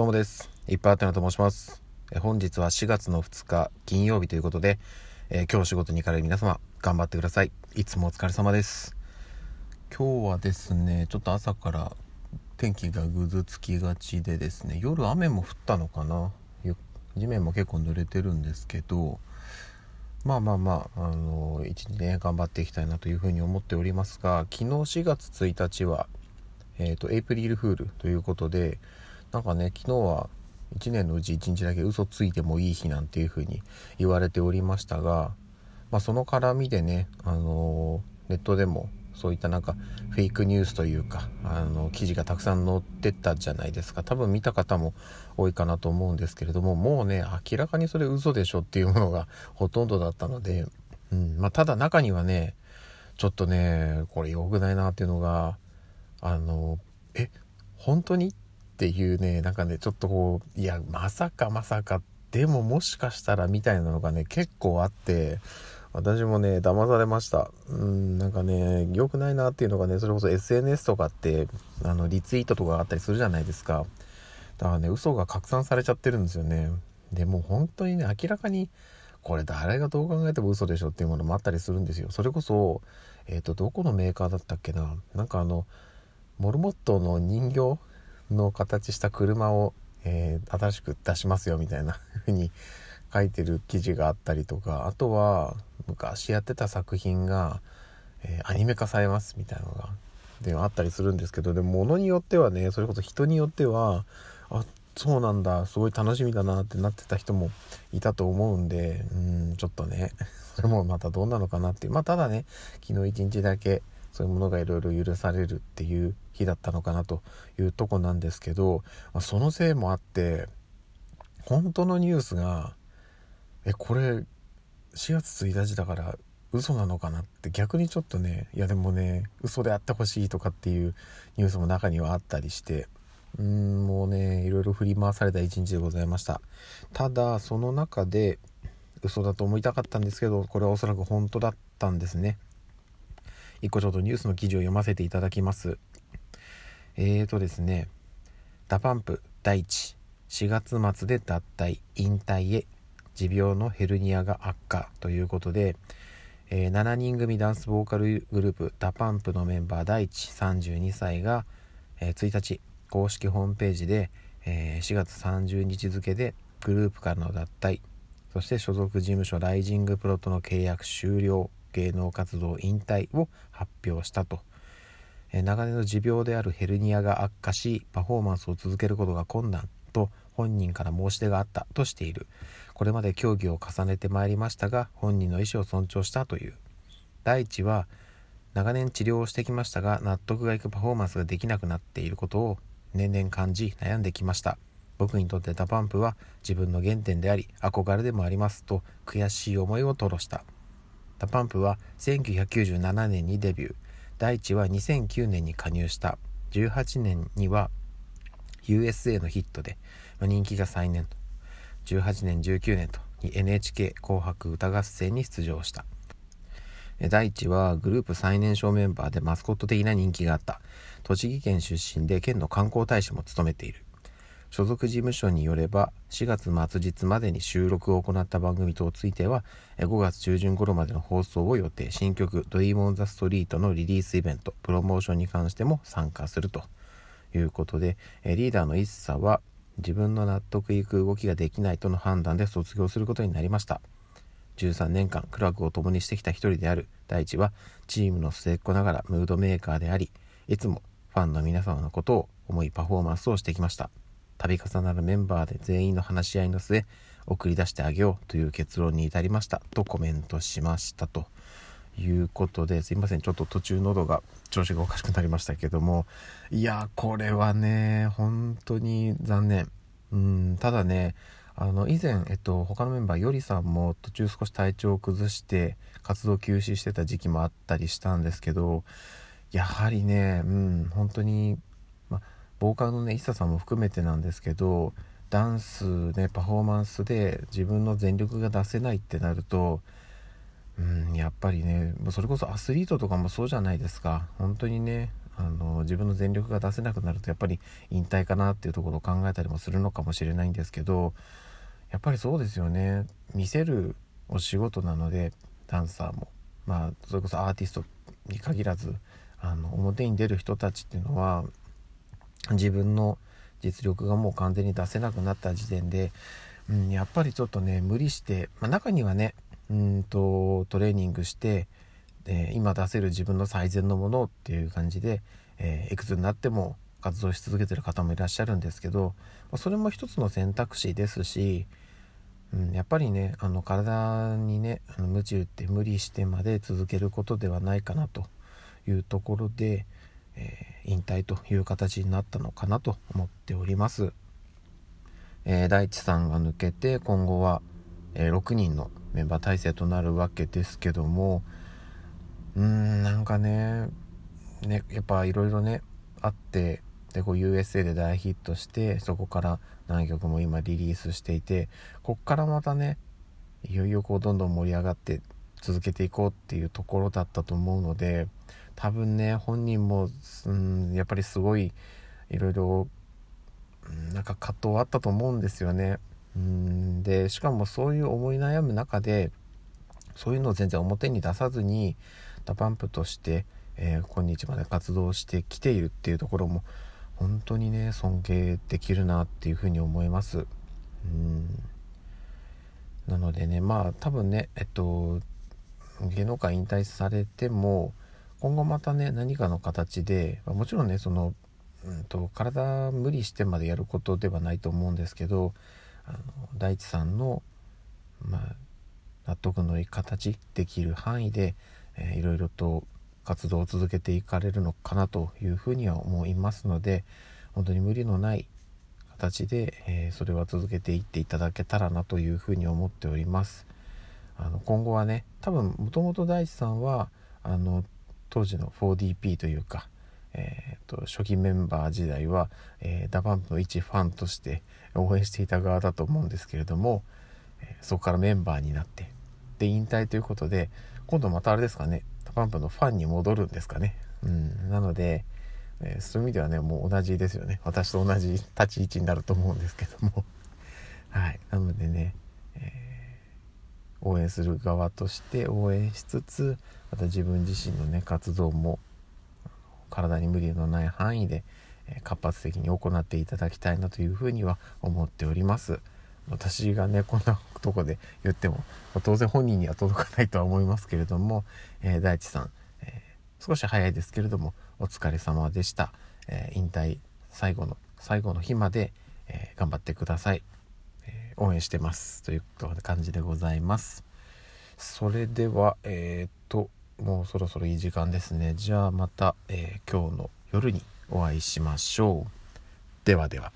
どうもです。いっぱいあってなと申します。え本日は4月の2日金曜日ということで、えー、今日仕事に行かれる皆様頑張ってください。いつもお疲れ様です。今日はですね、ちょっと朝から天気がぐずつきがちでですね、夜雨も降ったのかな。地面も結構濡れてるんですけど、まあまあまあ、あの一日ね、頑張っていきたいなというふうに思っておりますが、昨日4月1日は、えっ、ー、と、エイプリルフールということで、なんかね、昨日は1年のうち1日だけ嘘ついてもいい日なんていうふうに言われておりましたが、まあ、その絡みでね、あのネットでもそういったなんかフェイクニュースというか、あの記事がたくさん載ってたじゃないですか。多分見た方も多いかなと思うんですけれども、もうね、明らかにそれ嘘でしょっていうものがほとんどだったので、うん、まあ、ただ中にはね、ちょっとね、これ良くないなっていうのが、あの、え、本当に？っていうね、なんかね、ちょっとこう、いや、まさかまさか、でももしかしたらみたいなのがね、結構あって、私もね、騙されました。うん、なんかね、良くないなっていうのがね、それこそ SNS とかって、あの、リツイートとかがあったりするじゃないですか。だからね、嘘が拡散されちゃってるんですよね。でも本当にね、明らかに、これ誰がどう考えても嘘でしょっていうものもあったりするんですよ。それこそ、えっ、ー、と、どこのメーカーだったっけな。なんかあの、モルモットの人形の形した車を、えー、新しく出しますよみたいな 風に書いてる記事があったりとかあとは昔やってた作品が、えー、アニメ化されますみたいなのがであったりするんですけどでも物によってはねそれこそ人によってはあそうなんだすごい楽しみだなってなってた人もいたと思うんでうんちょっとね それもまたどうなのかなっていう。まあただね昨日一日だけそういうものがいろいろ許されるっていう日だったのかなというとこなんですけど、まあ、そのせいもあって本当のニュースがえこれ4月1日だから嘘なのかなって逆にちょっとねいやでもね嘘であってほしいとかっていうニュースも中にはあったりしてうんもうねいろいろ振り回された一日でございました。ただその中で嘘だと思いたかったんですけどこれはおそらく本当だったんですね。一個ちょっとニュースの記事を読ませていただきます。えーとですね、 DA PUMP DAICHI 4月末で脱退、引退へ、持病のヘルニアが悪化ということで、えー、7人組ダンスボーカルグループダパンプのメンバー第一32歳が、えー、1日公式ホームページで、えー、4月30日付でグループからの脱退そして所属事務所ライジングプロとの契約終了芸能活動引退を発表したと、え長年の持病であるヘルニアが悪化しパフォーマンスを続けることが困難と本人から申し出があったとしている。これまで協議を重ねてまいりましたが本人の意思を尊重したという。 DAICHI は長年治療をしてきましたが納得がいくパフォーマンスができなくなっていることを年々感じ悩んできました。僕にとって DA PUMP は自分の原点であり憧れでもありますと悔しい思いを吐露した。 DA PUMP は1997年にデビュー。 DAICHI は2009年に加入した。18年には USA のヒットで人気が再燃と。18年19年と NHK 紅白歌合戦に出場した。第1はグループ最年少メンバーでマスコット的な人気があった。栃木県出身で県の観光大使も務めている。所属事務所によれば4月末日までに収録を行った番組等ついては5月中旬頃までの放送を予定。新曲「Dream on the Street」のリリースイベントプロモーションに関しても参加すると。いうことでリーダーの ＩＳＳA は自分の納得いく動きができないとの判断で卒業することになりました。13年間苦楽を共にしてきた一人である。大地はチームの末っ子ながらムードメーカーでありいつもファンの皆様のことを思いパフォーマンスをしてきました。度重なるメンバーで全員の話し合いの末送り出してあげようという結論に至りました。とコメントしましたということです。いませんちょっと途中喉が調子がおかしくなりましたけどもいやこれはね本当に残念うんただねあの以前、えっと、他のメンバーよりさんも途中少し体調を崩して活動休止してた時期もあったりしたんですけどやはりねうん本当にボーカルのね ＩＳＳA さんも含めてなんですけどダンスねパフォーマンスで自分の全力が出せないってなるとうんやっぱりねそれこそアスリートとかもそうじゃないですか。本当にねあの自分の全力が出せなくなるとやっぱり引退かなっていうところを考えたりもするのかもしれないんですけどやっぱりそうですよね。見せるお仕事なのでダンサーも。まあそれこそアーティストに限らずあの表に出る人たちっていうのは自分の実力がもう完全に出せなくなった時点で、うん、やっぱりちょっとね無理して、まあ、中にはねうんとトレーニングして、えー、今出せる自分の最善のものっていう感じで、えー、いくつになっても活動し続けてる方もいらっしゃるんですけどまあそれも一つの選択肢ですし、うん、やっぱりねあの体にねあの鞭打って無理してまで続けることではないかなというところで、えー、引退という形になったのかなと思っております。えー、大地さんが抜けて今後は、えー、6人のメンバー体制となるわけですけどもうんなんかねねやっぱいろいろねあってでこう USA で大ヒットしてそこから何曲も今リリースしていてこっからまたねいよいよこうどんどん盛り上がって続けていこうっていうところだったと思うので多分ね本人も、うん、やっぱりすごいいろいろなんか葛藤あったと思うんですよね。うんでしかもそういう思い悩む中でそういうのを全然表に出さずに DA PUMP として、えー、今日まで活動してきているっていうところも本当にね尊敬できるなっていうふうに思います。うんなのでねまあ多分ねえっと芸能界引退されても今後またね何かの形でもちろんねその、うんと、体無理してまでやることではないと思うんですけどあの大地さんの、まあ、納得のいい形できる範囲で、えー、いろいろと活動を続けていかれるのかなというふうには思いますので本当に無理のない形で、えー、それは続けていっていただけたらなというふうに思っております。あの今後はね多分もともと DAICHI さんはあの当時の 4DP というか、えーと、初期メンバー時代は、えー、 DA PUMP の一ファンとして応援していた側だと思うんですけれども、え、そこからメンバーになってで引退ということで今度またあれですかね DA PUMP のファンに戻るんですかね。うん、なので、えー、そういう意味ではねもう同じですよね私と同じ立ち位置になると思うんですけどもはいなのでね、えー、応援する側として応援しつつまた自分自身のね活動も体に無理のない範囲で活発的に行っていただきたいなというふうには思っております。私がねこんなとこで言っても当然本人には届かないとは思いますけれども、えー、大地さん、えー、少し早いですけれどもお疲れ様でした、えー、引退最後の最後の日まで、え頑張ってください、応援してますという感じでございます。それではえっともうそろそろいい時間ですね。じゃあまた、え今日の夜にお会いしましょう。ではでは。